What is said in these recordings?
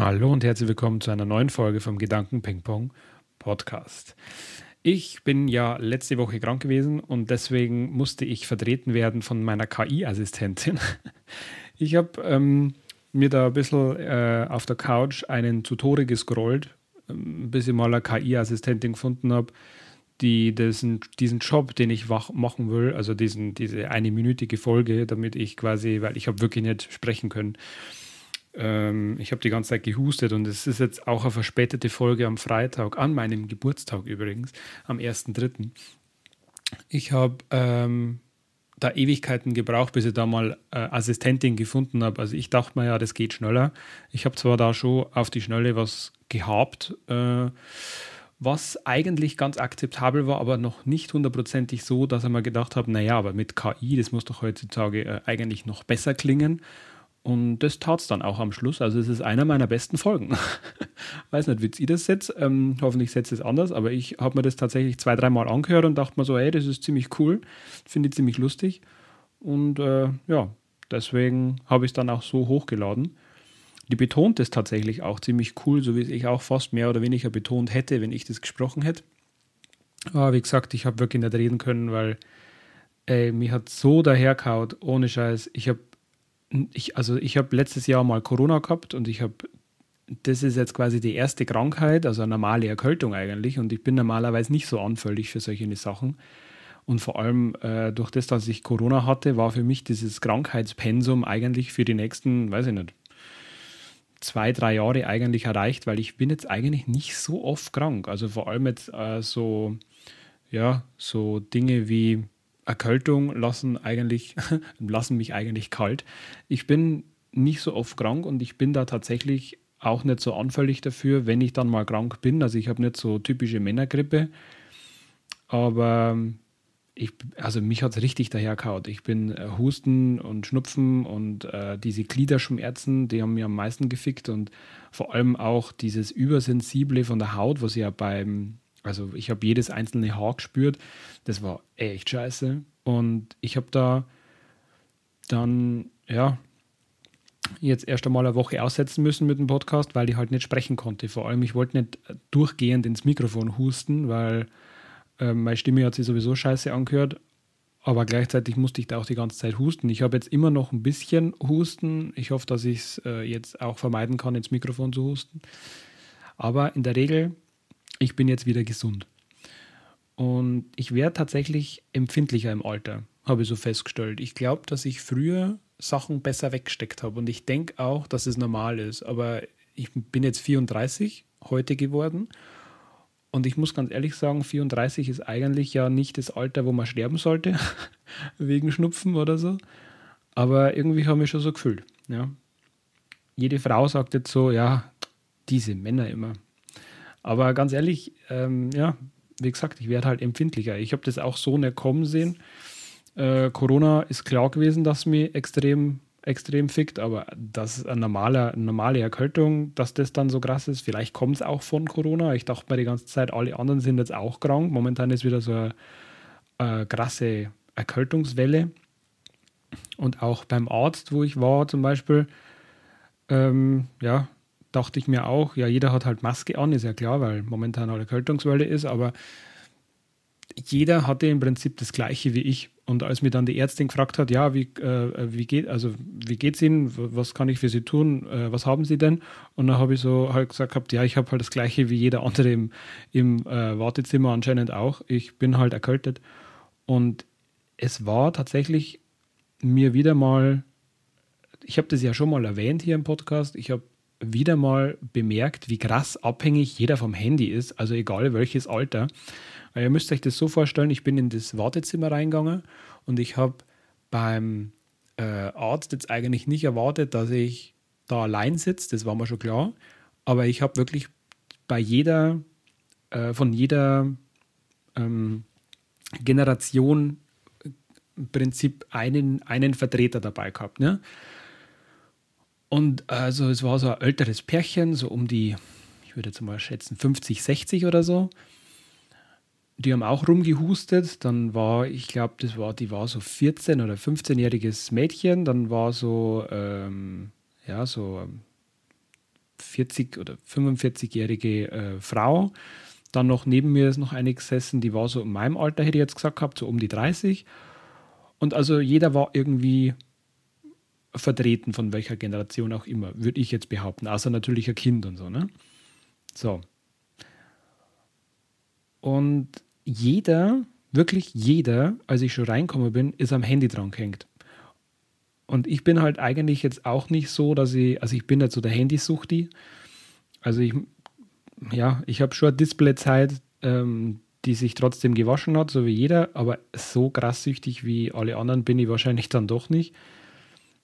Hallo und herzlich willkommen zu einer neuen Folge vom Gedanken Ping Pong Podcast. Ich bin ja letzte Woche krank gewesen und deswegen musste ich vertreten werden von meiner KI-Assistentin. Ich habe ähm, mir da ein bisschen äh, auf der Couch einen Tode gescrollt, ähm, bis ich mal eine KI-Assistentin gefunden habe, die diesen, diesen Job, den ich machen will, also diesen, diese eine minütige Folge, damit ich quasi, weil ich habe wirklich nicht sprechen können, ähm, ich habe die ganze Zeit gehustet und es ist jetzt auch eine verspätete Folge am Freitag, an meinem Geburtstag übrigens, am 1.3. Ich habe ähm, da Ewigkeiten gebraucht, bis ich da mal äh, Assistentin gefunden habe. Also ich dachte mir ja, das geht schneller. Ich habe zwar da schon auf die Schnelle was gehabt, äh, was eigentlich ganz akzeptabel war, aber noch nicht hundertprozentig so, dass ich mir gedacht habe, naja, aber mit KI, das muss doch heutzutage äh, eigentlich noch besser klingen. Und das tat es dann auch am Schluss. Also es ist einer meiner besten Folgen. Weiß nicht, wie ihr das setzt. Ähm, hoffentlich setzt es anders, aber ich habe mir das tatsächlich zwei, dreimal angehört und dachte mir so, hey, das ist ziemlich cool. Finde ich ziemlich lustig. Und äh, ja, deswegen habe ich es dann auch so hochgeladen. Die betont es tatsächlich auch ziemlich cool, so wie ich auch fast mehr oder weniger betont hätte, wenn ich das gesprochen hätte. Aber wie gesagt, ich habe wirklich nicht reden können, weil ey, mir hat so daherkaut, ohne Scheiß. Ich habe, ich, also ich habe letztes Jahr mal Corona gehabt und ich habe, das ist jetzt quasi die erste Krankheit, also eine normale Erkältung eigentlich. Und ich bin normalerweise nicht so anfällig für solche Sachen. Und vor allem äh, durch das, dass ich Corona hatte, war für mich dieses Krankheitspensum eigentlich für die nächsten, weiß ich nicht, zwei, drei Jahre eigentlich erreicht, weil ich bin jetzt eigentlich nicht so oft krank. Also vor allem jetzt äh, so, ja, so Dinge wie Erkältung lassen eigentlich, lassen mich eigentlich kalt. Ich bin nicht so oft krank und ich bin da tatsächlich auch nicht so anfällig dafür, wenn ich dann mal krank bin. Also ich habe nicht so typische Männergrippe, aber ich, also mich hat es richtig dahergehaut. Ich bin äh, Husten und Schnupfen und äh, diese Gliederschmerzen, die haben mir am meisten gefickt und vor allem auch dieses Übersensible von der Haut, was ja beim, also ich habe jedes einzelne Haar gespürt, das war echt scheiße. Und ich habe da dann, ja, jetzt erst einmal eine Woche aussetzen müssen mit dem Podcast, weil ich halt nicht sprechen konnte. Vor allem, ich wollte nicht durchgehend ins Mikrofon husten, weil ähm, meine Stimme hat sich sowieso scheiße angehört, aber gleichzeitig musste ich da auch die ganze Zeit husten. Ich habe jetzt immer noch ein bisschen Husten. Ich hoffe, dass ich es äh, jetzt auch vermeiden kann, ins Mikrofon zu husten. Aber in der Regel, ich bin jetzt wieder gesund. Und ich werde tatsächlich empfindlicher im Alter, habe ich so festgestellt. Ich glaube, dass ich früher Sachen besser weggesteckt habe. Und ich denke auch, dass es normal ist. Aber ich bin jetzt 34 heute geworden und ich muss ganz ehrlich sagen, 34 ist eigentlich ja nicht das Alter, wo man sterben sollte, wegen Schnupfen oder so. Aber irgendwie habe ich schon so gefühlt. Ja. Jede Frau sagt jetzt so, ja, diese Männer immer. Aber ganz ehrlich, ähm, ja, wie gesagt, ich werde halt empfindlicher. Ich habe das auch so nicht kommen sehen. Äh, Corona ist klar gewesen, dass mich extrem extrem fickt, aber das ist eine normale, normale Erkältung, dass das dann so krass ist. Vielleicht kommt es auch von Corona. Ich dachte mir die ganze Zeit, alle anderen sind jetzt auch krank. Momentan ist wieder so eine, eine krasse Erkältungswelle. Und auch beim Arzt, wo ich war zum Beispiel, ähm, ja, dachte ich mir auch, ja, jeder hat halt Maske an, ist ja klar, weil momentan eine Erkältungswelle ist, aber jeder hatte im Prinzip das Gleiche wie ich. Und als mir dann die Ärztin gefragt hat, ja, wie, äh, wie geht also wie geht's Ihnen, was kann ich für Sie tun, äh, was haben Sie denn? Und dann habe ich so halt gesagt gehabt, ja, ich habe halt das Gleiche wie jeder andere im, im äh, Wartezimmer anscheinend auch. Ich bin halt erkältet. Und es war tatsächlich mir wieder mal, ich habe das ja schon mal erwähnt hier im Podcast, ich habe wieder mal bemerkt, wie krass abhängig jeder vom Handy ist, also egal welches Alter. Weil ihr müsst euch das so vorstellen, ich bin in das Wartezimmer reingegangen und ich habe beim äh, Arzt jetzt eigentlich nicht erwartet, dass ich da allein sitze, das war mir schon klar. Aber ich habe wirklich bei jeder, äh, von jeder ähm, Generation im Prinzip einen, einen Vertreter dabei gehabt. Ne? Und also es war so ein älteres Pärchen, so um die, ich würde jetzt mal schätzen, 50, 60 oder so die haben auch rumgehustet. Dann war, ich glaube, das war, die war so 14- oder 15-jähriges Mädchen. Dann war so, ähm, ja, so 40 oder 45-jährige äh, Frau. Dann noch neben mir ist noch eine gesessen, die war so in meinem Alter, hätte ich jetzt gesagt gehabt, so um die 30. Und also jeder war irgendwie vertreten, von welcher Generation auch immer, würde ich jetzt behaupten, außer natürlich ein Kind und so, ne? So. Und jeder, wirklich jeder, als ich schon reingekommen bin, ist am Handy dran gehängt. Und ich bin halt eigentlich jetzt auch nicht so, dass ich, also ich bin nicht so der Handysuchti. Also ich, ja, ich habe schon eine Displayzeit, ähm, die sich trotzdem gewaschen hat, so wie jeder, aber so krass süchtig wie alle anderen bin ich wahrscheinlich dann doch nicht,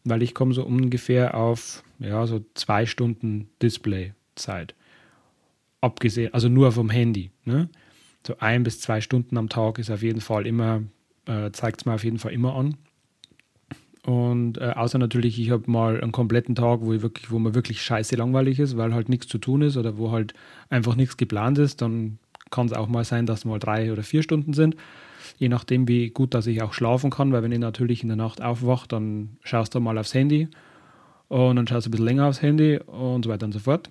weil ich komme so ungefähr auf, ja, so zwei Stunden Displayzeit. Abgesehen, also nur vom Handy. Ne? So ein bis zwei Stunden am Tag ist auf jeden Fall immer, äh, zeigt es mir auf jeden Fall immer an. Und äh, außer natürlich, ich habe mal einen kompletten Tag, wo, ich wirklich, wo mir wirklich scheiße langweilig ist, weil halt nichts zu tun ist oder wo halt einfach nichts geplant ist, dann kann es auch mal sein, dass es mal drei oder vier Stunden sind. Je nachdem, wie gut, dass ich auch schlafen kann, weil wenn ich natürlich in der Nacht aufwache, dann schaust du mal aufs Handy und dann schaust du ein bisschen länger aufs Handy und so weiter und so fort.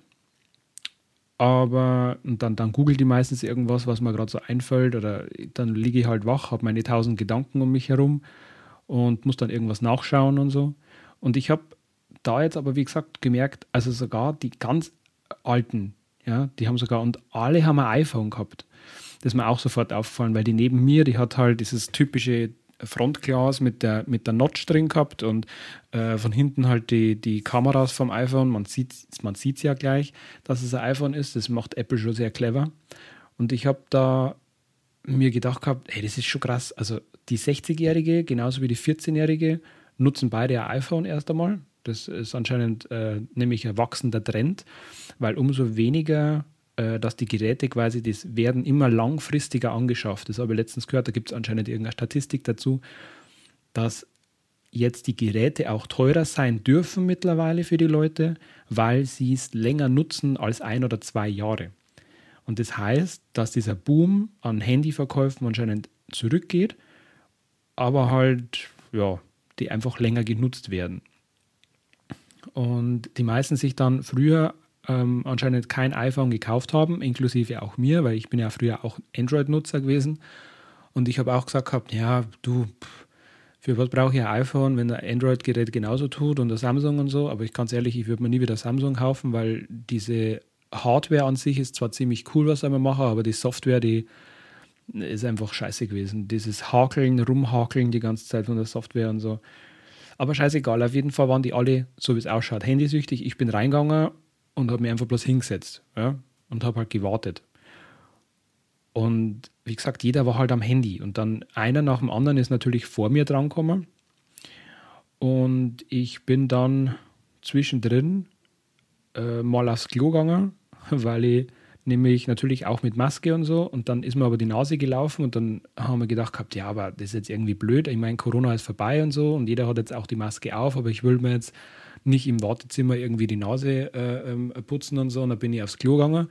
Aber dann, dann googelt die meistens irgendwas, was mir gerade so einfällt oder dann liege ich halt wach, habe meine tausend Gedanken um mich herum und muss dann irgendwas nachschauen und so. Und ich habe da jetzt aber, wie gesagt, gemerkt, also sogar die ganz alten, ja, die haben sogar, und alle haben ein iPhone gehabt. Das ist mir auch sofort aufgefallen, weil die neben mir, die hat halt dieses typische Frontglas mit der, mit der Notch drin gehabt und äh, von hinten halt die, die Kameras vom iPhone. Man sieht es man ja gleich, dass es ein iPhone ist. Das macht Apple schon sehr clever. Und ich habe da mir gedacht gehabt, hey, das ist schon krass. Also die 60-Jährige genauso wie die 14-Jährige nutzen beide ein iPhone erst einmal. Das ist anscheinend äh, nämlich ein wachsender Trend, weil umso weniger, dass die Geräte quasi, das werden immer langfristiger angeschafft. Das habe ich letztens gehört, da gibt es anscheinend irgendeine Statistik dazu, dass jetzt die Geräte auch teurer sein dürfen mittlerweile für die Leute, weil sie es länger nutzen als ein oder zwei Jahre. Und das heißt, dass dieser Boom an Handyverkäufen anscheinend zurückgeht, aber halt, ja, die einfach länger genutzt werden. Und die meisten sich dann früher ähm, anscheinend kein iPhone gekauft haben, inklusive auch mir, weil ich bin ja früher auch Android-Nutzer gewesen. Und ich habe auch gesagt gehabt, ja, du, für was brauche ich ein iPhone, wenn ein Android-Gerät genauso tut und der Samsung und so. Aber ich ganz ehrlich, ich würde mir nie wieder Samsung kaufen, weil diese Hardware an sich ist zwar ziemlich cool, was wir machen, aber die Software, die ist einfach scheiße gewesen. Dieses Hakeln, Rumhakeln die ganze Zeit von der Software und so. Aber scheißegal, auf jeden Fall waren die alle, so wie es ausschaut, handysüchtig. Ich bin reingegangen und habe mir einfach bloß hingesetzt ja, und habe halt gewartet. Und wie gesagt, jeder war halt am Handy. Und dann einer nach dem anderen ist natürlich vor mir drangekommen. Und ich bin dann zwischendrin äh, mal aufs Klo gegangen weil ich nämlich natürlich auch mit Maske und so und dann ist mir aber die Nase gelaufen und dann haben wir gedacht gehabt, ja, aber das ist jetzt irgendwie blöd. Ich meine, Corona ist vorbei und so und jeder hat jetzt auch die Maske auf, aber ich will mir jetzt nicht im Wartezimmer irgendwie die Nase äh, ähm, putzen und so und dann bin ich aufs Klo gegangen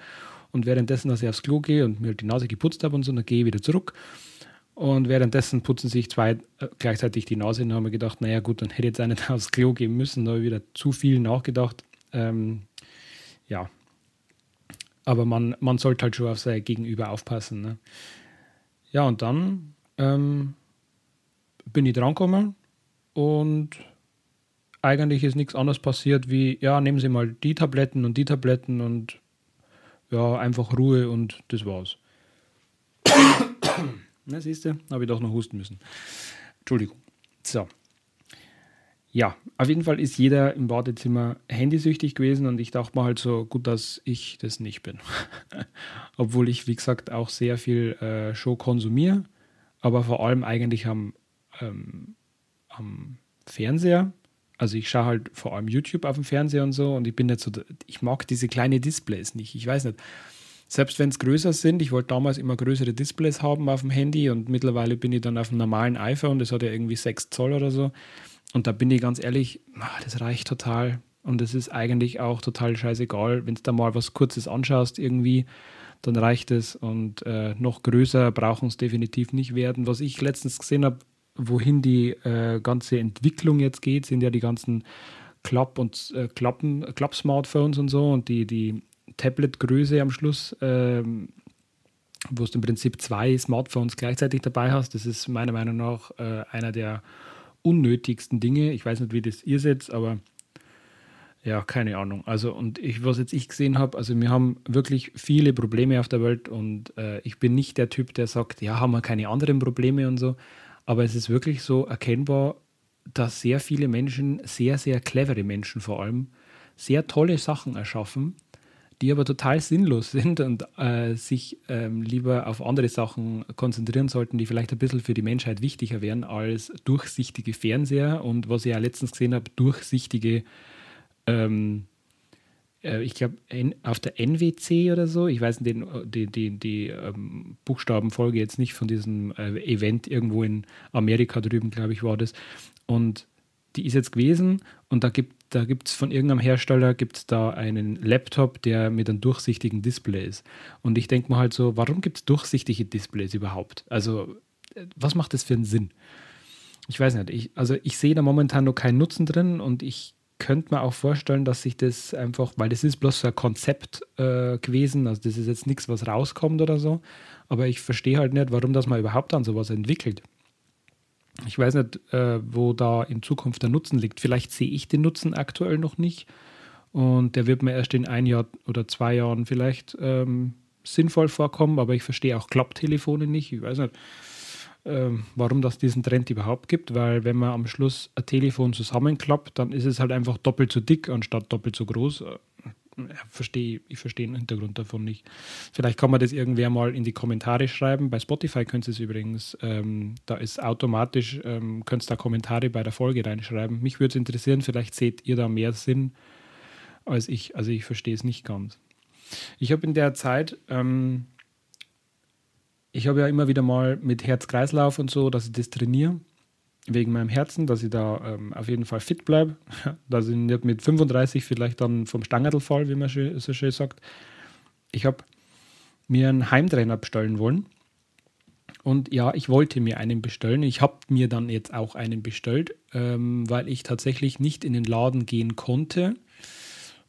und währenddessen, dass ich aufs Klo gehe und mir die Nase geputzt habe und so, dann gehe ich wieder zurück und währenddessen putzen sich zwei äh, gleichzeitig die Nase und haben wir gedacht, naja gut, dann hätte jetzt nicht aufs Klo gehen müssen, da habe ich wieder zu viel nachgedacht. Ähm, ja, aber man, man sollte halt schon auf sein Gegenüber aufpassen. Ne? Ja, und dann ähm, bin ich drangekommen und eigentlich ist nichts anderes passiert wie, ja, nehmen Sie mal die Tabletten und die Tabletten und ja, einfach Ruhe und das war's. Na, siehst du, habe ich doch noch husten müssen. Entschuldigung. So ja, auf jeden Fall ist jeder im Badezimmer handysüchtig gewesen und ich dachte mir halt so, gut, dass ich das nicht bin. Obwohl ich, wie gesagt, auch sehr viel äh, Show konsumiere, aber vor allem eigentlich am, ähm, am Fernseher. Also ich schaue halt vor allem YouTube auf dem Fernseher und so und ich bin nicht so, ich mag diese kleinen Displays nicht. Ich weiß nicht, selbst wenn es größer sind, ich wollte damals immer größere Displays haben auf dem Handy und mittlerweile bin ich dann auf dem normalen iPhone, das hat ja irgendwie 6 Zoll oder so und da bin ich ganz ehrlich, ah, das reicht total. Und es ist eigentlich auch total scheißegal, wenn du da mal was Kurzes anschaust irgendwie, dann reicht es. Und äh, noch größer brauchen es definitiv nicht werden. Was ich letztens gesehen habe, wohin die äh, ganze Entwicklung jetzt geht, sind ja die ganzen Klapp- und äh, Klapp-Smartphones und so und die, die Tablet-Größe am Schluss, ähm, wo du im Prinzip zwei Smartphones gleichzeitig dabei hast. Das ist meiner Meinung nach äh, einer der unnötigsten Dinge. Ich weiß nicht, wie das ihr seht, aber ja, keine Ahnung. Also, und ich, was jetzt ich gesehen habe, also wir haben wirklich viele Probleme auf der Welt und äh, ich bin nicht der Typ, der sagt, ja, haben wir keine anderen Probleme und so. Aber es ist wirklich so erkennbar, dass sehr viele Menschen, sehr, sehr clevere Menschen vor allem, sehr tolle Sachen erschaffen, die aber total sinnlos sind und äh, sich ähm, lieber auf andere Sachen konzentrieren sollten, die vielleicht ein bisschen für die Menschheit wichtiger wären als durchsichtige Fernseher und was ich ja letztens gesehen habe, durchsichtige, ähm, äh, ich glaube, auf der NWC oder so, ich weiß den, die, die, die ähm, Buchstabenfolge jetzt nicht von diesem äh, Event irgendwo in Amerika drüben, glaube ich, war das. Und die ist jetzt gewesen und da gibt da gibt es von irgendeinem Hersteller gibt's da einen Laptop, der mit einem durchsichtigen Display ist. Und ich denke mir halt so, warum gibt es durchsichtige Displays überhaupt? Also, was macht das für einen Sinn? Ich weiß nicht. Ich, also, ich sehe da momentan noch keinen Nutzen drin und ich könnte mir auch vorstellen, dass sich das einfach, weil das ist bloß so ein Konzept äh, gewesen, also das ist jetzt nichts, was rauskommt oder so, aber ich verstehe halt nicht, warum das mal überhaupt an sowas entwickelt. Ich weiß nicht, äh, wo da in Zukunft der Nutzen liegt. Vielleicht sehe ich den Nutzen aktuell noch nicht. Und der wird mir erst in ein Jahr oder zwei Jahren vielleicht ähm, sinnvoll vorkommen, aber ich verstehe auch Klapptelefone nicht. Ich weiß nicht, warum das diesen Trend überhaupt gibt, weil wenn man am Schluss ein Telefon zusammenklappt, dann ist es halt einfach doppelt so dick anstatt doppelt so groß verstehe, ich verstehe den Hintergrund davon nicht. Vielleicht kann man das irgendwer mal in die Kommentare schreiben. Bei Spotify könnt ihr es übrigens, ähm, da ist automatisch, ähm, könnt ihr da Kommentare bei der Folge reinschreiben. Mich würde es interessieren, vielleicht seht ihr da mehr Sinn als ich. Also ich verstehe es nicht ganz. Ich habe in der Zeit, ähm, ich habe ja immer wieder mal mit Herz-Kreislauf und so, dass ich das trainiere wegen meinem Herzen, dass ich da ähm, auf jeden Fall fit bleibe, dass ich nicht mit 35 vielleicht dann vom Stangerl fall, wie man so schön sagt. Ich habe mir einen Heimtrainer bestellen wollen. Und ja, ich wollte mir einen bestellen. Ich habe mir dann jetzt auch einen bestellt, ähm, weil ich tatsächlich nicht in den Laden gehen konnte.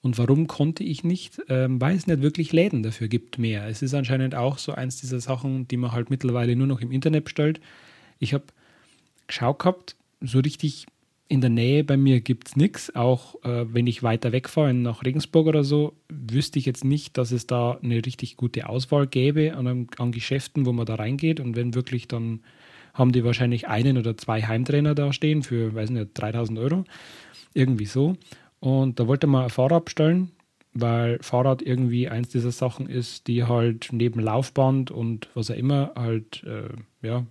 Und warum konnte ich nicht? Ähm, weil es nicht wirklich Läden dafür gibt mehr. Es ist anscheinend auch so eins dieser Sachen, die man halt mittlerweile nur noch im Internet bestellt. Ich habe geschaut gehabt, so richtig in der Nähe bei mir gibt es nichts. Auch äh, wenn ich weiter wegfahre nach Regensburg oder so, wüsste ich jetzt nicht, dass es da eine richtig gute Auswahl gäbe an, an Geschäften, wo man da reingeht. Und wenn wirklich, dann haben die wahrscheinlich einen oder zwei Heimtrainer da stehen für, weiß nicht, 3000 Euro. Irgendwie so. Und da wollte man ein Fahrrad bestellen, weil Fahrrad irgendwie eins dieser Sachen ist, die halt neben Laufband und was auch immer halt, äh, ja,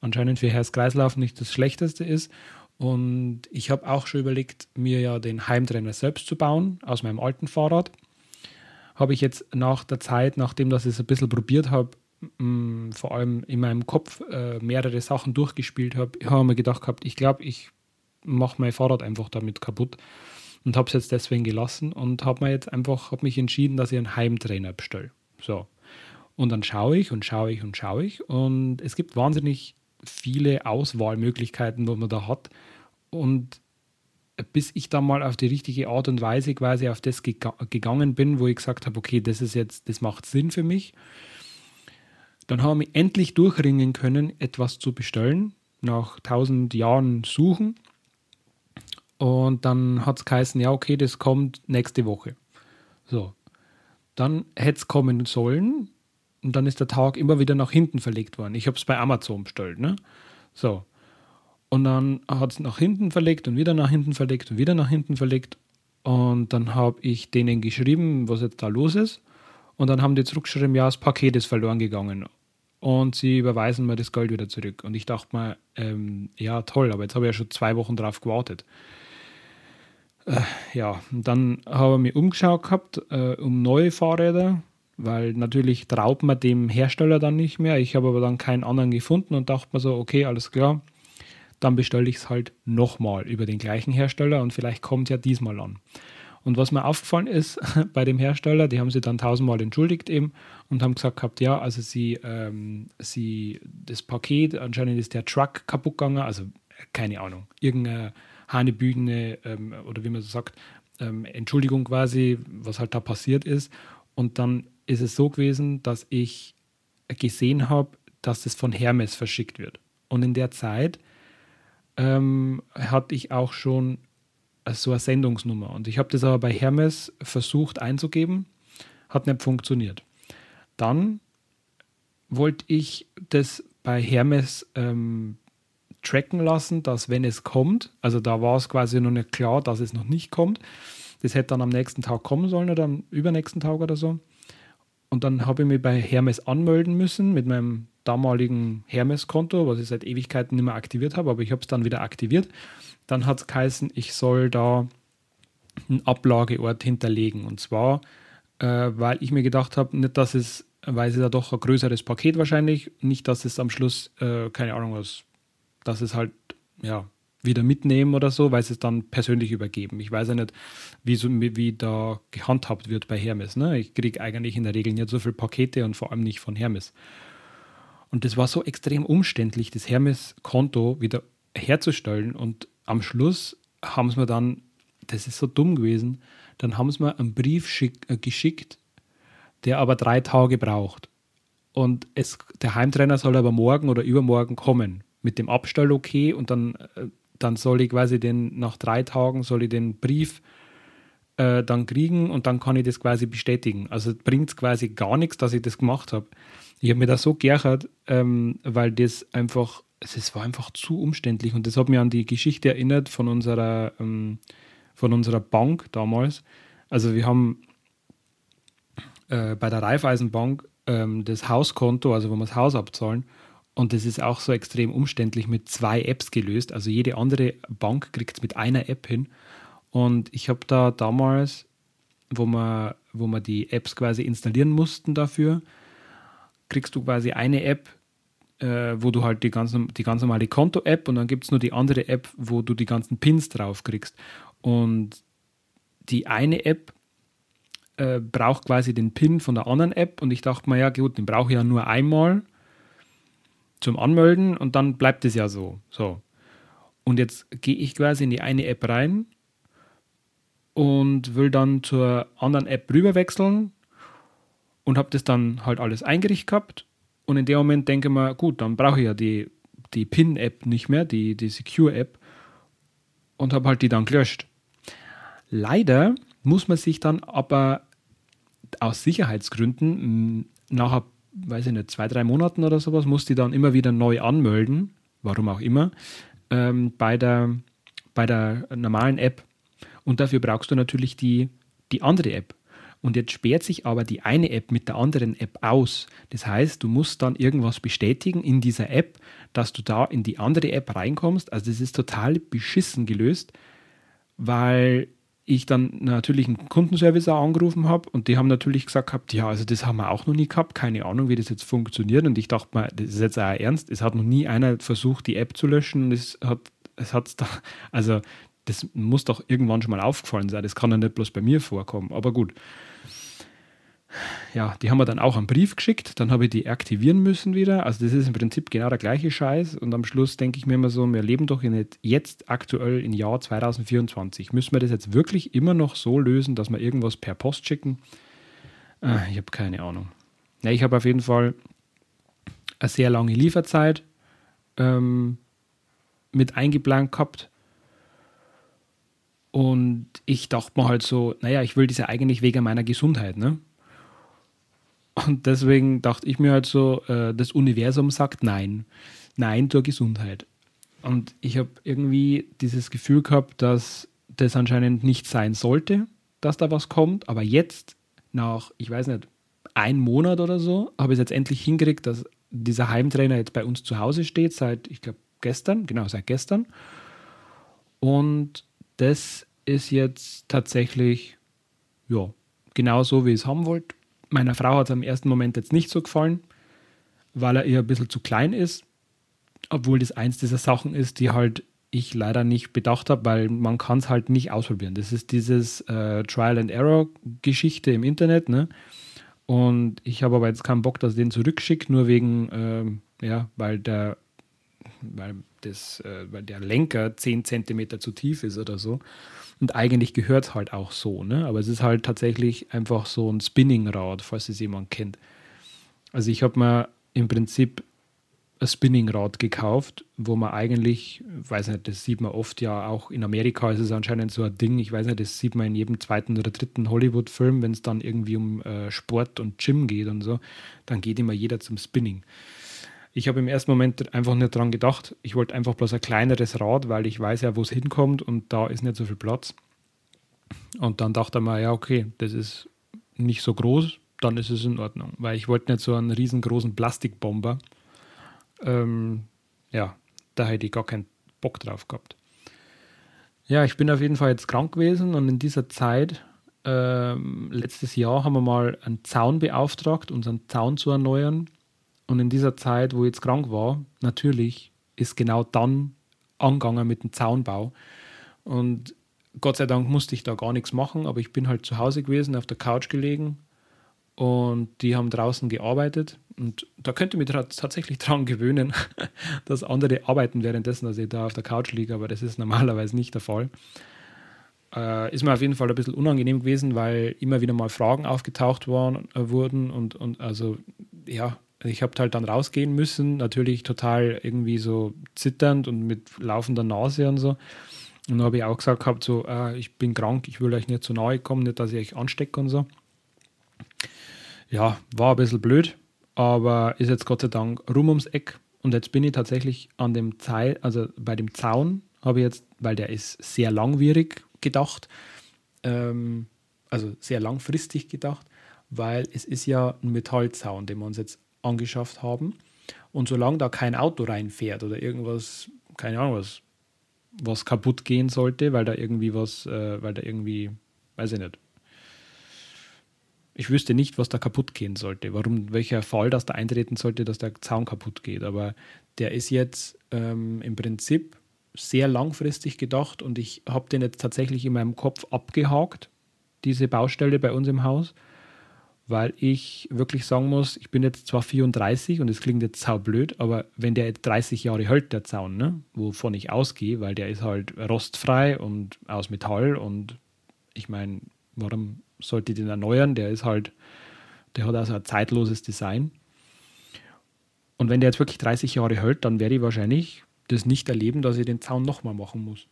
anscheinend für Herz-Kreislauf nicht das Schlechteste ist. Und ich habe auch schon überlegt, mir ja den Heimtrainer selbst zu bauen aus meinem alten Fahrrad. Habe ich jetzt nach der Zeit, nachdem dass ich es ein bisschen probiert habe, mm, vor allem in meinem Kopf äh, mehrere Sachen durchgespielt habe, habe mir gedacht gehabt, ich glaube, ich mache mein Fahrrad einfach damit kaputt und habe es jetzt deswegen gelassen und habe mir jetzt einfach hab mich entschieden, dass ich einen Heimtrainer bestelle. So. Und dann schaue ich und schaue ich und schaue ich und es gibt wahnsinnig viele Auswahlmöglichkeiten, die man da hat. Und bis ich dann mal auf die richtige Art und Weise quasi auf das gegangen bin, wo ich gesagt habe, okay, das ist jetzt, das macht Sinn für mich. Dann haben wir endlich durchringen können, etwas zu bestellen, nach tausend Jahren Suchen. Und dann hat es geheißen, ja, okay, das kommt nächste Woche. So. Dann hätte es kommen sollen, und dann ist der Tag immer wieder nach hinten verlegt worden. Ich habe es bei Amazon bestellt, ne? So. Und dann hat es nach hinten verlegt und wieder nach hinten verlegt und wieder nach hinten verlegt. Und dann habe ich denen geschrieben, was jetzt da los ist. Und dann haben die zurückgeschrieben, ja, das Paket ist verloren gegangen. Und sie überweisen mir das Geld wieder zurück. Und ich dachte mir, ähm, ja, toll, aber jetzt habe ich ja schon zwei Wochen drauf gewartet. Äh, ja, dann habe ich mich umgeschaut gehabt äh, um neue Fahrräder weil natürlich traut man dem Hersteller dann nicht mehr. Ich habe aber dann keinen anderen gefunden und dachte mir so, okay, alles klar, dann bestelle ich es halt nochmal über den gleichen Hersteller und vielleicht kommt es ja diesmal an. Und was mir aufgefallen ist bei dem Hersteller, die haben sie dann tausendmal entschuldigt eben und haben gesagt gehabt, ja, also sie, ähm, sie, das Paket, anscheinend ist der Truck kaputt gegangen, also keine Ahnung, irgendein Hanebüchene ähm, oder wie man so sagt, ähm, Entschuldigung quasi, was halt da passiert ist. Und dann ist es so gewesen, dass ich gesehen habe, dass es von Hermes verschickt wird. Und in der Zeit ähm, hatte ich auch schon so eine Sendungsnummer. Und ich habe das aber bei Hermes versucht einzugeben, hat nicht funktioniert. Dann wollte ich das bei Hermes ähm, tracken lassen, dass wenn es kommt, also da war es quasi noch nicht klar, dass es noch nicht kommt. Das hätte dann am nächsten Tag kommen sollen oder am übernächsten Tag oder so. Und dann habe ich mich bei Hermes anmelden müssen mit meinem damaligen Hermes-Konto, was ich seit Ewigkeiten nicht mehr aktiviert habe, aber ich habe es dann wieder aktiviert. Dann hat es geheißen, ich soll da einen Ablageort hinterlegen. Und zwar, äh, weil ich mir gedacht habe, nicht, dass es, weil es ja doch ein größeres Paket wahrscheinlich, nicht, dass es am Schluss, äh, keine Ahnung was, dass es halt, ja, wieder mitnehmen oder so, weil sie es dann persönlich übergeben. Ich weiß ja nicht, wie, so, wie da gehandhabt wird bei Hermes. Ne? Ich kriege eigentlich in der Regel nicht so viele Pakete und vor allem nicht von Hermes. Und das war so extrem umständlich, das Hermes-Konto wieder herzustellen. Und am Schluss haben sie mir dann, das ist so dumm gewesen, dann haben sie mir einen Brief schick, äh, geschickt, der aber drei Tage braucht. Und es, der Heimtrainer soll aber morgen oder übermorgen kommen. Mit dem Abstall okay und dann, äh, dann soll ich quasi den, nach drei Tagen soll ich den Brief äh, dann kriegen und dann kann ich das quasi bestätigen. Also bringt es quasi gar nichts, dass ich das gemacht habe. Ich habe mir da so geärgert, ähm, weil das einfach, es war einfach zu umständlich und das hat mir an die Geschichte erinnert von unserer, ähm, von unserer Bank damals. Also wir haben äh, bei der Raiffeisenbank ähm, das Hauskonto, also wo wir das Haus abzahlen, und das ist auch so extrem umständlich mit zwei Apps gelöst. Also jede andere Bank kriegt es mit einer App hin. Und ich habe da damals, wo wir, wo wir die Apps quasi installieren mussten dafür, kriegst du quasi eine App, äh, wo du halt die, ganz, die ganz normale Konto-App und dann gibt es nur die andere App, wo du die ganzen Pins drauf kriegst. Und die eine App äh, braucht quasi den Pin von der anderen App und ich dachte mir, ja gut, den brauche ich ja nur einmal zum Anmelden und dann bleibt es ja so. So. Und jetzt gehe ich quasi in die eine App rein und will dann zur anderen App rüberwechseln und habe das dann halt alles eingerichtet gehabt. Und in dem Moment denke ich mir, gut, dann brauche ich ja die, die PIN-App nicht mehr, die, die Secure-App. Und habe halt die dann gelöscht. Leider muss man sich dann aber aus Sicherheitsgründen nach, weiß ich nicht, zwei, drei Monaten oder sowas, muss die dann immer wieder neu anmelden, warum auch immer, ähm, bei, der, bei der normalen App. Und dafür brauchst du natürlich die, die andere App. Und jetzt sperrt sich aber die eine App mit der anderen App aus. Das heißt, du musst dann irgendwas bestätigen in dieser App, dass du da in die andere App reinkommst. Also das ist total beschissen gelöst, weil ich dann natürlich einen Kundenservice auch angerufen habe und die haben natürlich gesagt gehabt, ja, also das haben wir auch noch nie gehabt, keine Ahnung, wie das jetzt funktioniert. Und ich dachte mal, das ist jetzt auch ernst, es hat noch nie einer versucht, die App zu löschen. Es hat es hat's da, also das muss doch irgendwann schon mal aufgefallen sein. Das kann ja nicht bloß bei mir vorkommen. Aber gut ja, die haben mir dann auch einen Brief geschickt, dann habe ich die aktivieren müssen wieder. Also das ist im Prinzip genau der gleiche Scheiß. Und am Schluss denke ich mir immer so, wir leben doch in jetzt aktuell im Jahr 2024. Müssen wir das jetzt wirklich immer noch so lösen, dass wir irgendwas per Post schicken? Ah, ich habe keine Ahnung. Ja, ich habe auf jeden Fall eine sehr lange Lieferzeit ähm, mit eingeplant gehabt. Und ich dachte mir halt so, naja, ich will das ja eigentlich wegen meiner Gesundheit, ne? Und deswegen dachte ich mir halt so, äh, das Universum sagt Nein. Nein zur Gesundheit. Und ich habe irgendwie dieses Gefühl gehabt, dass das anscheinend nicht sein sollte, dass da was kommt. Aber jetzt, nach, ich weiß nicht, ein Monat oder so, habe ich es jetzt endlich hingekriegt, dass dieser Heimtrainer jetzt bei uns zu Hause steht, seit, ich glaube, gestern, genau, seit gestern. Und das ist jetzt tatsächlich, ja, genau so, wie ich es haben wollte. Meiner Frau hat es im ersten Moment jetzt nicht so gefallen, weil er ihr ein bisschen zu klein ist, obwohl das eins dieser Sachen ist, die halt ich leider nicht bedacht habe, weil man kann es halt nicht ausprobieren. Das ist dieses äh, Trial and Error Geschichte im Internet, ne? Und ich habe aber jetzt keinen Bock, dass ich den zurückschickt, nur wegen, ähm, ja, weil der, weil, das, äh, weil der Lenker 10 cm zu tief ist oder so. Und eigentlich gehört es halt auch so, ne? Aber es ist halt tatsächlich einfach so ein Spinningrad, falls es jemand kennt. Also ich habe mir im Prinzip ein Spinningrad gekauft, wo man eigentlich, weiß nicht, das sieht man oft ja auch in Amerika ist es anscheinend so ein Ding, ich weiß nicht, das sieht man in jedem zweiten oder dritten Hollywood-Film, wenn es dann irgendwie um äh, Sport und Gym geht und so, dann geht immer jeder zum Spinning. Ich habe im ersten Moment einfach nicht dran gedacht. Ich wollte einfach bloß ein kleineres Rad, weil ich weiß ja, wo es hinkommt und da ist nicht so viel Platz. Und dann dachte ich mir, ja, okay, das ist nicht so groß, dann ist es in Ordnung. Weil ich wollte nicht so einen riesengroßen Plastikbomber. Ähm, ja, da hätte ich gar keinen Bock drauf gehabt. Ja, ich bin auf jeden Fall jetzt krank gewesen und in dieser Zeit, ähm, letztes Jahr, haben wir mal einen Zaun beauftragt, unseren Zaun zu erneuern. Und in dieser Zeit, wo ich jetzt krank war, natürlich ist genau dann angegangen mit dem Zaunbau. Und Gott sei Dank musste ich da gar nichts machen, aber ich bin halt zu Hause gewesen, auf der Couch gelegen und die haben draußen gearbeitet. Und da könnte ich mich tatsächlich daran gewöhnen, dass andere arbeiten währenddessen, dass ich da auf der Couch liege, aber das ist normalerweise nicht der Fall. Äh, ist mir auf jeden Fall ein bisschen unangenehm gewesen, weil immer wieder mal Fragen aufgetaucht waren, äh, wurden und, und also ja, ich habe halt dann rausgehen müssen, natürlich total irgendwie so zitternd und mit laufender Nase und so. Und dann habe ich auch gesagt gehabt, so, äh, ich bin krank, ich will euch nicht zu nahe kommen, nicht, dass ich euch anstecke und so. Ja, war ein bisschen blöd, aber ist jetzt Gott sei Dank rum ums Eck. Und jetzt bin ich tatsächlich an dem Zaun, also bei dem Zaun habe ich jetzt, weil der ist sehr langwierig gedacht, ähm, also sehr langfristig gedacht, weil es ist ja ein Metallzaun, den wir uns jetzt angeschafft haben. Und solange da kein Auto reinfährt oder irgendwas, keine Ahnung, was, was kaputt gehen sollte, weil da irgendwie was, äh, weil da irgendwie, weiß ich nicht. Ich wüsste nicht, was da kaputt gehen sollte, warum, welcher Fall das da eintreten sollte, dass der Zaun kaputt geht. Aber der ist jetzt ähm, im Prinzip sehr langfristig gedacht und ich habe den jetzt tatsächlich in meinem Kopf abgehakt, diese Baustelle bei uns im Haus weil ich wirklich sagen muss, ich bin jetzt zwar 34 und es klingt jetzt saublöd, aber wenn der jetzt 30 Jahre hält, der Zaun, ne, wovon ich ausgehe, weil der ist halt rostfrei und aus Metall und ich meine, warum sollte ich den erneuern? Der ist halt, der hat also ein zeitloses Design. Und wenn der jetzt wirklich 30 Jahre hält, dann werde ich wahrscheinlich das nicht erleben, dass ich den Zaun nochmal machen muss.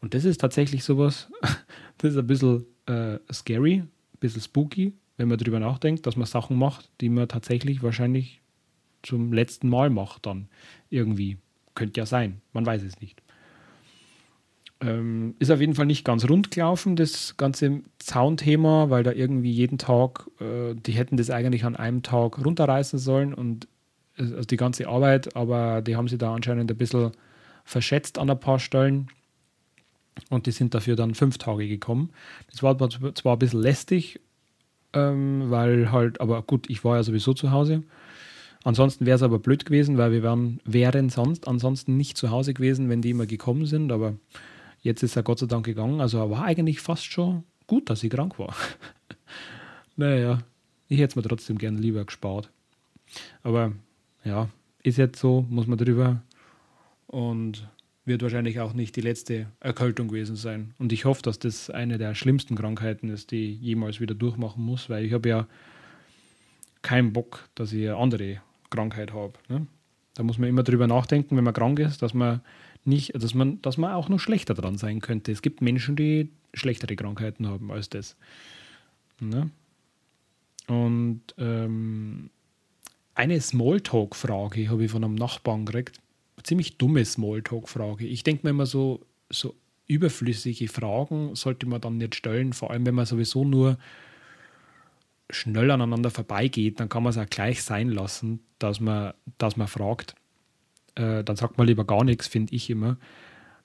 Und das ist tatsächlich sowas, das ist ein bisschen äh, scary, bisschen spooky, wenn man darüber nachdenkt, dass man Sachen macht, die man tatsächlich wahrscheinlich zum letzten Mal macht dann irgendwie. Könnte ja sein, man weiß es nicht. Ähm, ist auf jeden Fall nicht ganz rund gelaufen, das ganze Zaunthema, weil da irgendwie jeden Tag, äh, die hätten das eigentlich an einem Tag runterreißen sollen und äh, also die ganze Arbeit, aber die haben sie da anscheinend ein bisschen verschätzt an ein paar Stellen. Und die sind dafür dann fünf Tage gekommen. Das war zwar ein bisschen lästig, ähm, weil halt, aber gut, ich war ja sowieso zu Hause. Ansonsten wäre es aber blöd gewesen, weil wir wären, wären sonst ansonsten nicht zu Hause gewesen, wenn die immer gekommen sind. Aber jetzt ist er Gott sei Dank gegangen. Also er war eigentlich fast schon gut, dass ich krank war. naja, ich hätte es mir trotzdem gerne lieber gespart. Aber ja, ist jetzt so, muss man drüber. Und wird wahrscheinlich auch nicht die letzte Erkältung gewesen sein. Und ich hoffe, dass das eine der schlimmsten Krankheiten ist, die ich jemals wieder durchmachen muss, weil ich habe ja keinen Bock, dass ich eine andere Krankheit habe. Ne? Da muss man immer drüber nachdenken, wenn man krank ist, dass man nicht, dass man, dass man auch noch schlechter dran sein könnte. Es gibt Menschen, die schlechtere Krankheiten haben als das. Ne? Und ähm, eine Smalltalk-Frage habe ich von einem Nachbarn gekriegt ziemlich dumme Smalltalk-Frage. Ich denke mir immer so, so überflüssige Fragen sollte man dann nicht stellen, vor allem wenn man sowieso nur schnell aneinander vorbeigeht, dann kann man es auch gleich sein lassen, dass man, dass man fragt. Äh, dann sagt man lieber gar nichts, finde ich immer.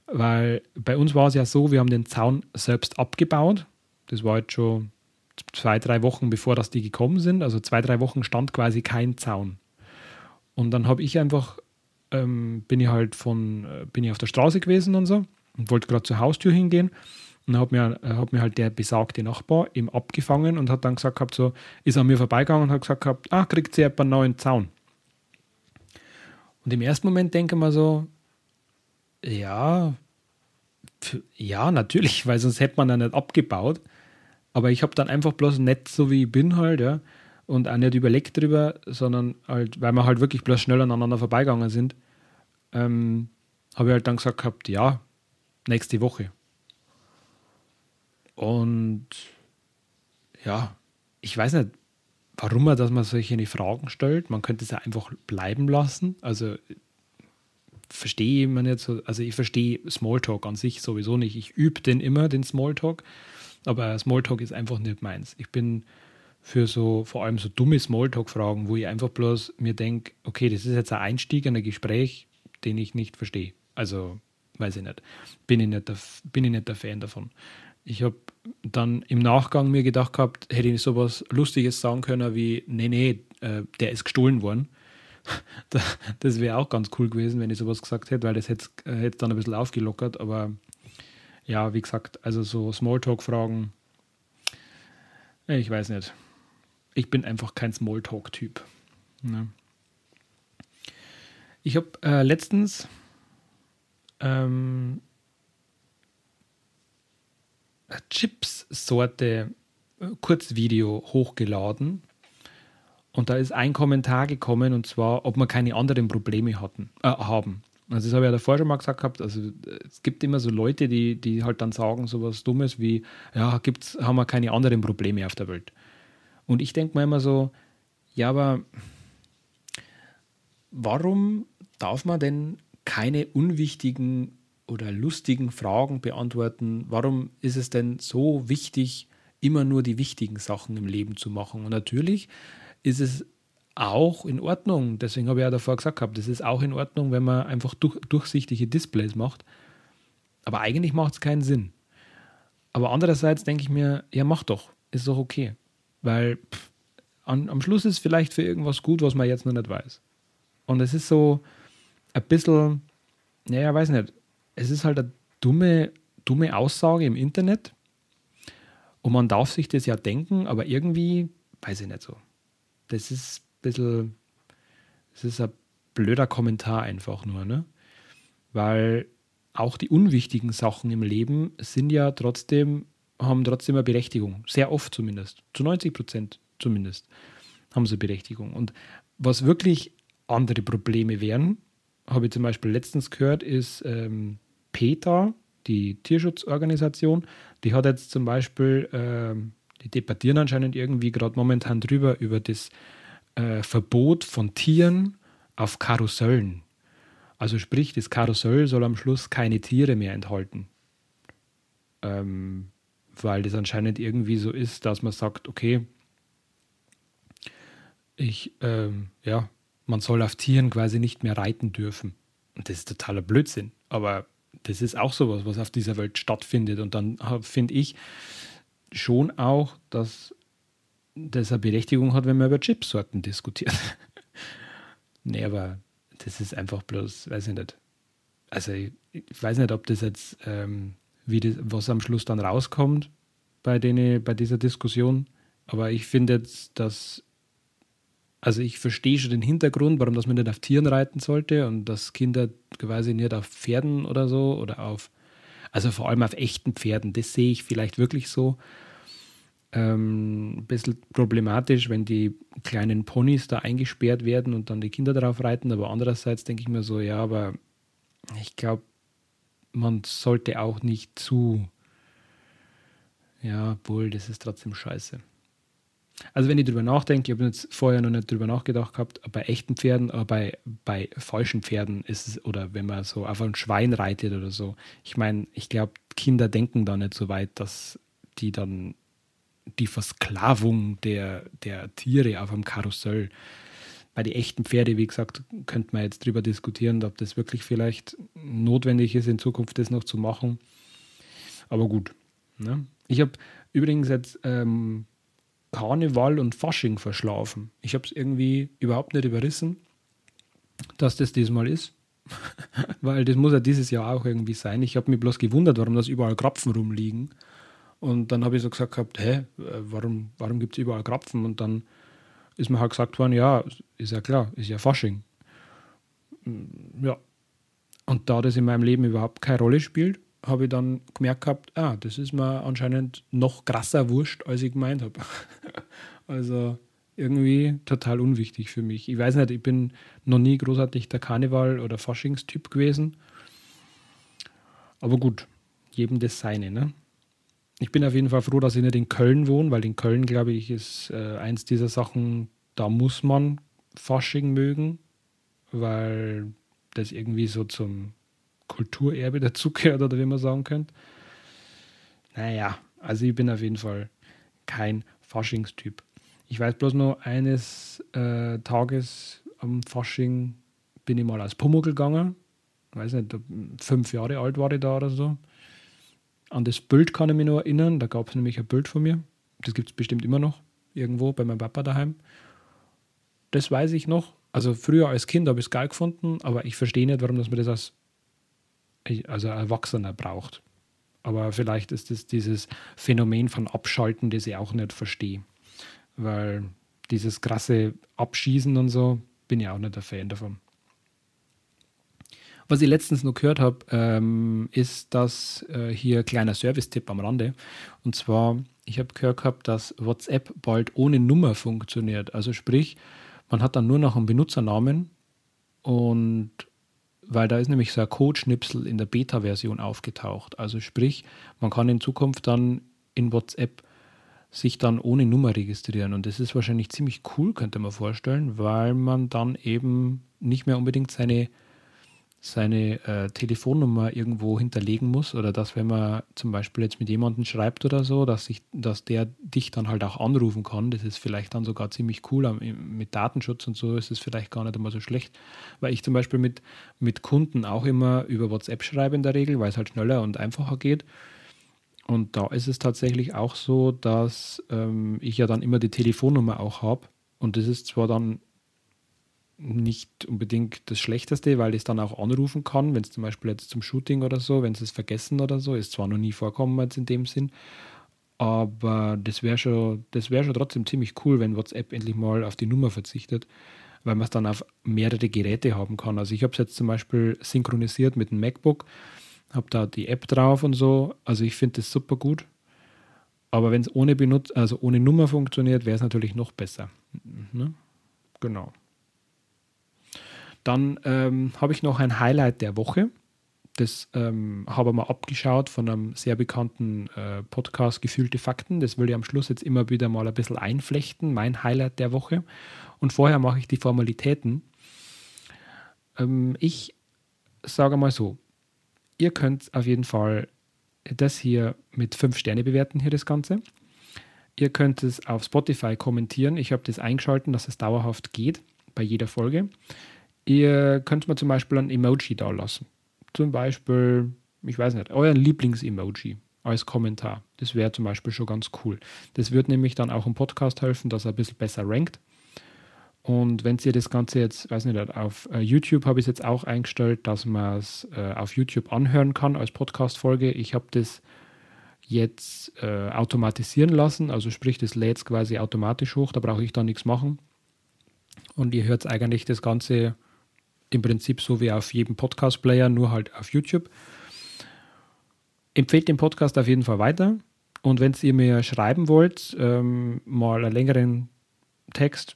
Weil bei uns war es ja so, wir haben den Zaun selbst abgebaut. Das war jetzt schon zwei, drei Wochen bevor das die gekommen sind. Also zwei, drei Wochen stand quasi kein Zaun. Und dann habe ich einfach ähm, bin ich halt von, äh, bin ich auf der Straße gewesen und so und wollte gerade zur Haustür hingehen. Und dann hat mir, äh, hat mir halt der besagte Nachbar eben abgefangen und hat dann gesagt gehabt, so, ist an mir vorbeigegangen und hat gesagt gehabt, ah, kriegt sie etwa einen neuen Zaun. Und im ersten Moment denke man so, ja, ja, natürlich, weil sonst hätte man dann nicht abgebaut. Aber ich habe dann einfach bloß nicht so wie ich bin halt, ja, und auch nicht überlegt drüber, sondern halt, weil wir halt wirklich bloß schnell aneinander vorbeigegangen sind, ähm, habe ich halt dann gesagt gehabt, ja, nächste Woche. Und ja, ich weiß nicht, warum man, dass man solche Fragen stellt. Man könnte es ja einfach bleiben lassen. Also verstehe man jetzt so, also ich verstehe Smalltalk an sich sowieso nicht. Ich übe den immer, den Smalltalk, aber Smalltalk ist einfach nicht meins. Ich bin für so, vor allem so dumme Smalltalk-Fragen, wo ich einfach bloß mir denke, okay, das ist jetzt ein Einstieg in ein Gespräch, den ich nicht verstehe. Also, weiß ich nicht. Bin ich nicht der, bin ich nicht der Fan davon. Ich habe dann im Nachgang mir gedacht gehabt, hätte ich sowas Lustiges sagen können wie, nee, nee, äh, der ist gestohlen worden. das wäre auch ganz cool gewesen, wenn ich sowas gesagt hätte, weil das hätte es dann ein bisschen aufgelockert. Aber ja, wie gesagt, also so Smalltalk-Fragen, ich weiß nicht. Ich bin einfach kein Smalltalk-Typ. Ne? Ich habe äh, letztens ähm, Chips-Sorte äh, Kurzvideo hochgeladen und da ist ein Kommentar gekommen und zwar, ob wir keine anderen Probleme hatten, äh, haben. Also das habe ich ja davor schon mal gesagt gehabt. Also es gibt immer so Leute, die, die halt dann sagen so was Dummes wie, ja, gibt's, haben wir keine anderen Probleme auf der Welt. Und ich denke mir immer so, ja, aber warum darf man denn keine unwichtigen oder lustigen Fragen beantworten. Warum ist es denn so wichtig, immer nur die wichtigen Sachen im Leben zu machen? Und natürlich ist es auch in Ordnung, deswegen habe ich ja davor gesagt gehabt, es ist auch in Ordnung, wenn man einfach durch, durchsichtige Displays macht. Aber eigentlich macht es keinen Sinn. Aber andererseits denke ich mir, ja, mach doch, ist doch okay. Weil pff, an, am Schluss ist vielleicht für irgendwas gut, was man jetzt noch nicht weiß. Und es ist so ein bisschen, naja, weiß nicht, es ist halt eine dumme, dumme Aussage im Internet. Und man darf sich das ja denken, aber irgendwie, weiß ich nicht so. Das ist ein bisschen, das ist ein blöder Kommentar einfach nur, ne? Weil auch die unwichtigen Sachen im Leben sind ja trotzdem, haben trotzdem eine Berechtigung. Sehr oft zumindest. Zu 90 Prozent zumindest haben sie Berechtigung. Und was wirklich andere Probleme wären, habe ich zum Beispiel letztens gehört, ist ähm, PETA, die Tierschutzorganisation, die hat jetzt zum Beispiel, äh, die debattieren anscheinend irgendwie gerade momentan drüber, über das äh, Verbot von Tieren auf Karussellen. Also sprich, das Karussell soll am Schluss keine Tiere mehr enthalten. Ähm, weil das anscheinend irgendwie so ist, dass man sagt, okay, ich, ähm, ja, man soll auf Tieren quasi nicht mehr reiten dürfen. Und das ist totaler Blödsinn. Aber das ist auch sowas, was auf dieser Welt stattfindet. Und dann finde ich schon auch, dass das eine Berechtigung hat, wenn man über Chipsorten diskutiert. nee, aber das ist einfach bloß, weiß ich nicht. Also ich, ich weiß nicht, ob das jetzt, ähm, wie das, was am Schluss dann rauskommt bei, denen, bei dieser Diskussion. Aber ich finde jetzt, dass also ich verstehe schon den Hintergrund, warum das man nicht auf Tieren reiten sollte und dass Kinder quasi nicht auf Pferden oder so oder auf, also vor allem auf echten Pferden, das sehe ich vielleicht wirklich so. Ähm, ein bisschen problematisch, wenn die kleinen Ponys da eingesperrt werden und dann die Kinder darauf reiten, aber andererseits denke ich mir so, ja, aber ich glaube, man sollte auch nicht zu, ja, wohl, das ist trotzdem scheiße. Also wenn ich drüber nachdenke, ich habe jetzt vorher noch nicht drüber nachgedacht gehabt, bei echten Pferden, aber bei, bei falschen Pferden ist es, oder wenn man so auf ein Schwein reitet oder so, ich meine, ich glaube, Kinder denken da nicht so weit, dass die dann die Versklavung der, der Tiere auf einem Karussell, bei den echten Pferde, wie gesagt, könnte man jetzt drüber diskutieren, ob das wirklich vielleicht notwendig ist, in Zukunft das noch zu machen. Aber gut. Ne? Ich habe übrigens jetzt ähm, Karneval und Fasching verschlafen. Ich habe es irgendwie überhaupt nicht überrissen, dass das diesmal ist. Weil das muss ja dieses Jahr auch irgendwie sein. Ich habe mich bloß gewundert, warum das überall Krapfen rumliegen. Und dann habe ich so gesagt gehabt, hä, warum, warum gibt es überall Krapfen? Und dann ist mir halt gesagt worden, ja, ist ja klar, ist ja Fasching. mm, ja. Und da das in meinem Leben überhaupt keine Rolle spielt, habe ich dann gemerkt gehabt, ah, das ist mir anscheinend noch krasser wurscht, als ich gemeint habe. also irgendwie total unwichtig für mich. Ich weiß nicht, ich bin noch nie großartig der Karneval- oder Faschingstyp gewesen. Aber gut, jedem das seine, ne? Ich bin auf jeden Fall froh, dass ich nicht in Köln wohne, weil in Köln, glaube ich, ist äh, eins dieser Sachen, da muss man Fasching mögen, weil das irgendwie so zum Kulturerbe dazugehört oder wie man sagen könnte. Naja, also ich bin auf jeden Fall kein Faschingstyp. Ich weiß bloß noch, eines äh, Tages am Fasching bin ich mal als Pumuckl gegangen. Ich weiß nicht, fünf Jahre alt war ich da oder so. An das Bild kann ich mich noch erinnern. Da gab es nämlich ein Bild von mir. Das gibt es bestimmt immer noch irgendwo bei meinem Papa daheim. Das weiß ich noch. Also früher als Kind habe ich es geil gefunden, aber ich verstehe nicht, warum dass man das als also Erwachsener braucht. Aber vielleicht ist es dieses Phänomen von Abschalten, das ich auch nicht verstehe. Weil dieses krasse Abschießen und so, bin ich auch nicht der Fan davon. Was ich letztens noch gehört habe, ähm, ist, dass äh, hier kleiner Service-Tipp am Rande. Und zwar, ich habe gehört gehabt, dass WhatsApp bald ohne Nummer funktioniert. Also sprich, man hat dann nur noch einen Benutzernamen und weil da ist nämlich so ein Codeschnipsel in der Beta-Version aufgetaucht. Also sprich, man kann in Zukunft dann in WhatsApp sich dann ohne Nummer registrieren. Und das ist wahrscheinlich ziemlich cool, könnte man vorstellen, weil man dann eben nicht mehr unbedingt seine seine äh, Telefonnummer irgendwo hinterlegen muss oder dass, wenn man zum Beispiel jetzt mit jemandem schreibt oder so, dass, ich, dass der dich dann halt auch anrufen kann. Das ist vielleicht dann sogar ziemlich cool. Mit Datenschutz und so ist es vielleicht gar nicht immer so schlecht, weil ich zum Beispiel mit, mit Kunden auch immer über WhatsApp schreibe in der Regel, weil es halt schneller und einfacher geht. Und da ist es tatsächlich auch so, dass ähm, ich ja dann immer die Telefonnummer auch habe. Und das ist zwar dann nicht unbedingt das Schlechteste, weil ich es dann auch anrufen kann, wenn es zum Beispiel jetzt zum Shooting oder so, wenn sie es vergessen oder so, ist zwar noch nie vorkommen jetzt in dem Sinn, aber das wäre schon, das schon trotzdem ziemlich cool, wenn WhatsApp endlich mal auf die Nummer verzichtet, weil man es dann auf mehrere Geräte haben kann. Also ich habe es jetzt zum Beispiel synchronisiert mit dem MacBook, habe da die App drauf und so, also ich finde das super gut. Aber wenn es ohne Benutz also ohne Nummer funktioniert, wäre es natürlich noch besser. Ne? Genau. Dann ähm, habe ich noch ein Highlight der Woche. Das ähm, habe ich mal abgeschaut von einem sehr bekannten äh, Podcast Gefühlte Fakten. Das will ich am Schluss jetzt immer wieder mal ein bisschen einflechten, mein Highlight der Woche. Und vorher mache ich die Formalitäten. Ähm, ich sage mal so, ihr könnt auf jeden Fall das hier mit fünf Sterne bewerten, hier das Ganze. Ihr könnt es auf Spotify kommentieren. Ich habe das eingeschaltet, dass es dauerhaft geht bei jeder Folge. Ihr könnt mir zum Beispiel ein Emoji da lassen. Zum Beispiel, ich weiß nicht, euren Lieblings-Emoji als Kommentar. Das wäre zum Beispiel schon ganz cool. Das wird nämlich dann auch im Podcast helfen, dass er ein bisschen besser rankt. Und wenn ihr das Ganze jetzt, weiß nicht, auf äh, YouTube habe ich es jetzt auch eingestellt, dass man es äh, auf YouTube anhören kann als Podcast-Folge. Ich habe das jetzt äh, automatisieren lassen, also sprich, das lädt quasi automatisch hoch, da brauche ich da nichts machen. Und ihr hört eigentlich das Ganze im Prinzip so wie auf jedem Podcast-Player, nur halt auf YouTube. Empfehlt den Podcast auf jeden Fall weiter. Und wenn ihr mir schreiben wollt, ähm, mal einen längeren Text,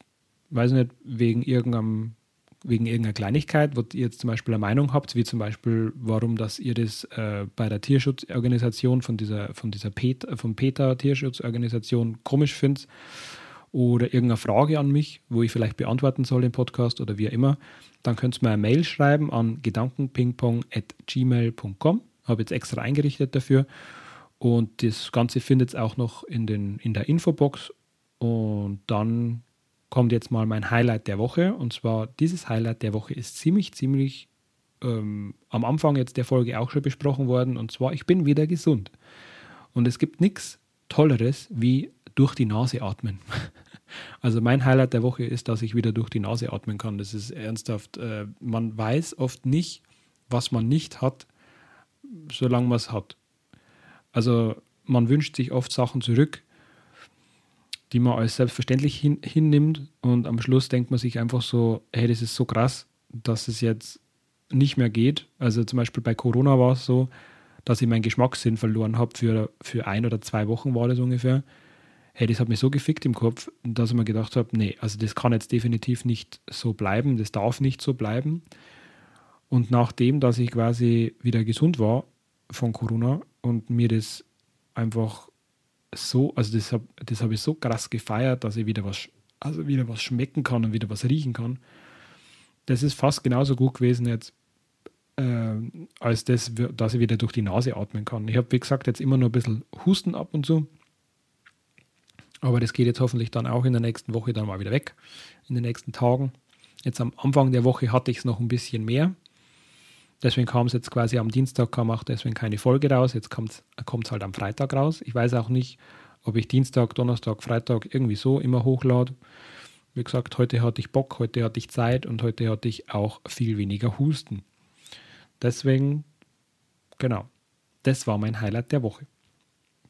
weiß nicht, wegen irgendeinem wegen irgendeiner Kleinigkeit, wo ihr jetzt zum Beispiel eine Meinung habt, wie zum Beispiel, warum dass ihr das äh, bei der Tierschutzorganisation von dieser, von dieser Pet, von PETA Tierschutzorganisation komisch findet oder irgendeine Frage an mich, wo ich vielleicht beantworten soll im Podcast oder wie immer, dann könnt ihr mir eine Mail schreiben an gedankenpingpong.gmail.com. Habe jetzt extra eingerichtet dafür. Und das Ganze findet ihr auch noch in, den, in der Infobox. Und dann kommt jetzt mal mein Highlight der Woche. Und zwar dieses Highlight der Woche ist ziemlich, ziemlich ähm, am Anfang jetzt der Folge auch schon besprochen worden. Und zwar, ich bin wieder gesund. Und es gibt nichts Tolleres wie durch die Nase atmen. Also mein Highlight der Woche ist, dass ich wieder durch die Nase atmen kann. Das ist ernsthaft. Äh, man weiß oft nicht, was man nicht hat, solange man es hat. Also man wünscht sich oft Sachen zurück, die man als selbstverständlich hin, hinnimmt und am Schluss denkt man sich einfach so, hey, das ist so krass, dass es jetzt nicht mehr geht. Also zum Beispiel bei Corona war es so, dass ich meinen Geschmackssinn verloren habe für, für ein oder zwei Wochen war das ungefähr. Hey, das hat mich so gefickt im Kopf, dass ich mir gedacht habe, nee, also das kann jetzt definitiv nicht so bleiben, das darf nicht so bleiben. Und nachdem, dass ich quasi wieder gesund war von Corona und mir das einfach so, also das habe das hab ich so krass gefeiert, dass ich wieder was, also wieder was schmecken kann und wieder was riechen kann. Das ist fast genauso gut gewesen jetzt, äh, als das, dass ich wieder durch die Nase atmen kann. Ich habe, wie gesagt, jetzt immer nur ein bisschen Husten ab und zu. Aber das geht jetzt hoffentlich dann auch in der nächsten Woche dann mal wieder weg, in den nächsten Tagen. Jetzt am Anfang der Woche hatte ich es noch ein bisschen mehr. Deswegen kam es jetzt quasi am Dienstag, kam auch deswegen keine Folge raus. Jetzt kommt es halt am Freitag raus. Ich weiß auch nicht, ob ich Dienstag, Donnerstag, Freitag irgendwie so immer hochlade. Wie gesagt, heute hatte ich Bock, heute hatte ich Zeit und heute hatte ich auch viel weniger Husten. Deswegen, genau, das war mein Highlight der Woche.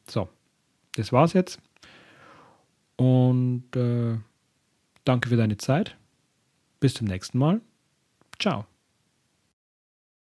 So, das war's jetzt. Und äh, danke für deine Zeit. Bis zum nächsten Mal. Ciao.